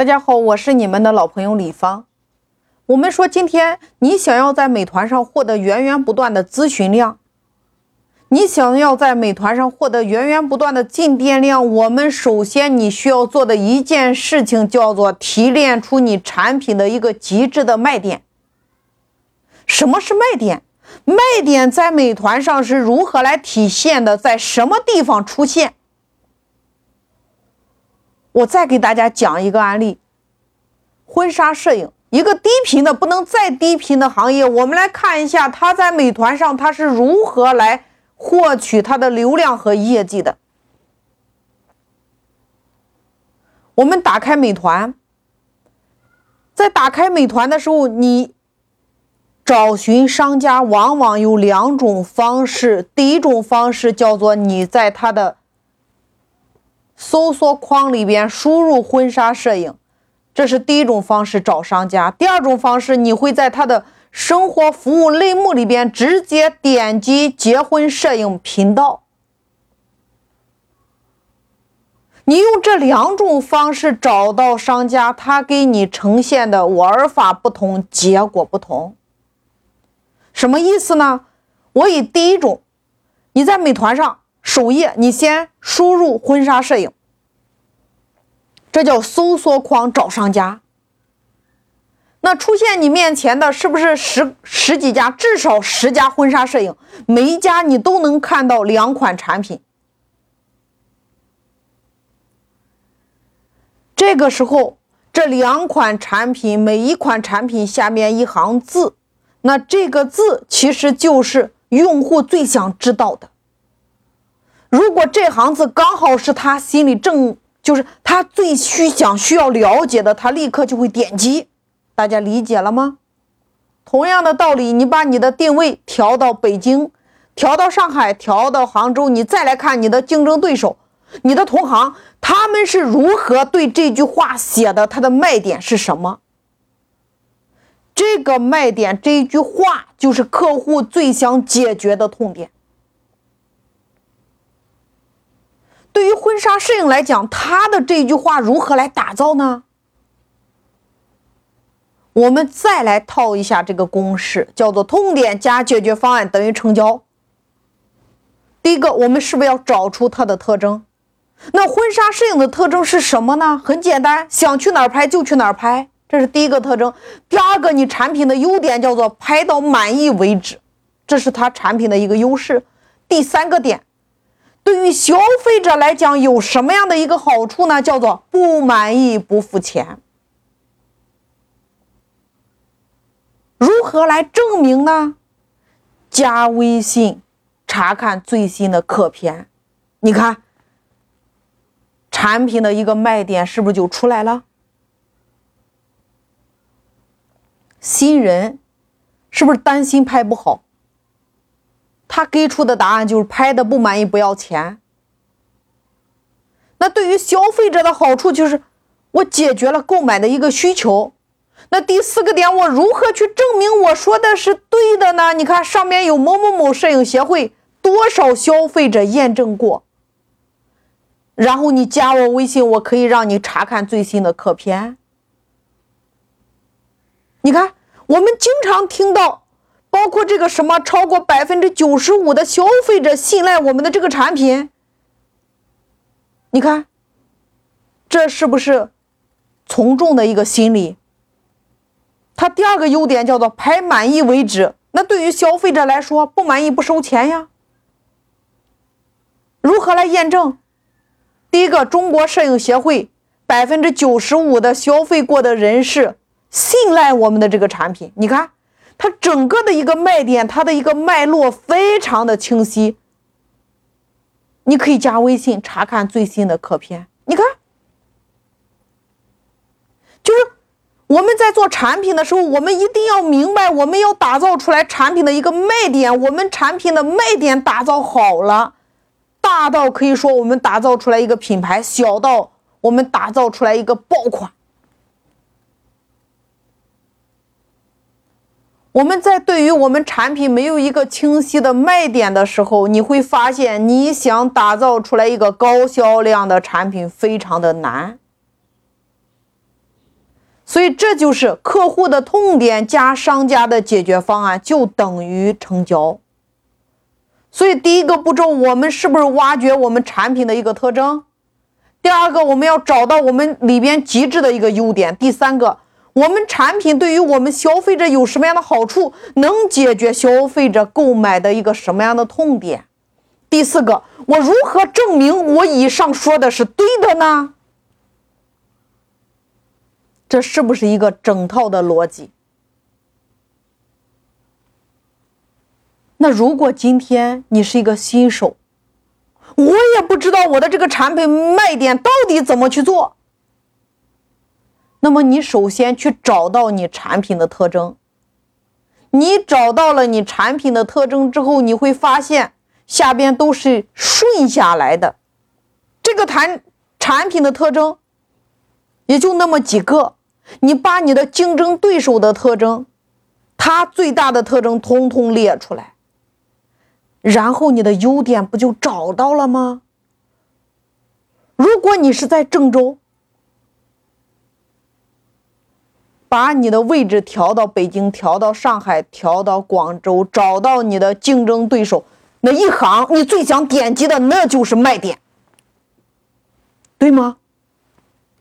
大家好，我是你们的老朋友李芳。我们说，今天你想要在美团上获得源源不断的咨询量，你想要在美团上获得源源不断的进店量，我们首先你需要做的一件事情叫做提炼出你产品的一个极致的卖点。什么是卖点？卖点在美团上是如何来体现的？在什么地方出现？我再给大家讲一个案例：婚纱摄影，一个低频的不能再低频的行业。我们来看一下，它在美团上它是如何来获取它的流量和业绩的。我们打开美团，在打开美团的时候，你找寻商家往往有两种方式。第一种方式叫做你在它的。搜索框里边输入婚纱摄影，这是第一种方式找商家。第二种方式，你会在他的生活服务类目里边直接点击结婚摄影频道。你用这两种方式找到商家，他给你呈现的玩法不同，结果不同。什么意思呢？我以第一种，你在美团上。首页，你先输入婚纱摄影，这叫搜索框找商家。那出现你面前的是不是十十几家，至少十家婚纱摄影？每一家你都能看到两款产品。这个时候，这两款产品每一款产品下面一行字，那这个字其实就是用户最想知道的。如果这行字刚好是他心里正就是他最需想需要了解的，他立刻就会点击。大家理解了吗？同样的道理，你把你的定位调到北京，调到上海，调到杭州，你再来看你的竞争对手，你的同行，他们是如何对这句话写的？它的卖点是什么？这个卖点，这一句话就是客户最想解决的痛点。对于婚婚纱摄影来讲，他的这句话如何来打造呢？我们再来套一下这个公式，叫做痛点加解决方案等于成交。第一个，我们是不是要找出它的特征？那婚纱摄影的特征是什么呢？很简单，想去哪儿拍就去哪儿拍，这是第一个特征。第二个，你产品的优点叫做拍到满意为止，这是它产品的一个优势。第三个点。对于消费者来讲，有什么样的一个好处呢？叫做不满意不付钱。如何来证明呢？加微信查看最新的客片，你看产品的一个卖点是不是就出来了？新人是不是担心拍不好？他给出的答案就是拍的不满意不要钱。那对于消费者的好处就是我解决了购买的一个需求。那第四个点，我如何去证明我说的是对的呢？你看上面有某某某摄影协会多少消费者验证过，然后你加我微信，我可以让你查看最新的客片。你看，我们经常听到。包括这个什么，超过百分之九十五的消费者信赖我们的这个产品，你看，这是不是从众的一个心理？它第二个优点叫做排满意为止。那对于消费者来说，不满意不收钱呀。如何来验证？第一个，中国摄影协会百分之九十五的消费过的人士信赖我们的这个产品，你看。它整个的一个卖点，它的一个脉络非常的清晰。你可以加微信查看最新的客片。你看，就是我们在做产品的时候，我们一定要明白，我们要打造出来产品的一个卖点。我们产品的卖点打造好了，大到可以说我们打造出来一个品牌，小到我们打造出来一个爆款。我们在对于我们产品没有一个清晰的卖点的时候，你会发现你想打造出来一个高销量的产品非常的难。所以这就是客户的痛点加商家的解决方案就等于成交。所以第一个步骤，我们是不是挖掘我们产品的一个特征？第二个，我们要找到我们里边极致的一个优点。第三个，我们产品对于我们消费者有什么样的好处，能解决消费者购买的一个什么样的痛点？第四个，我如何证明我以上说的是对的呢？这是不是一个整套的逻辑？那如果今天你是一个新手，我也不知道我的这个产品卖点到底怎么去做。那么你首先去找到你产品的特征。你找到了你产品的特征之后，你会发现下边都是顺下来的。这个产产品的特征也就那么几个。你把你的竞争对手的特征，他最大的特征通通列出来。然后你的优点不就找到了吗？如果你是在郑州，把你的位置调到北京，调到上海，调到广州，找到你的竞争对手那一行，你最想点击的那就是卖点，对吗？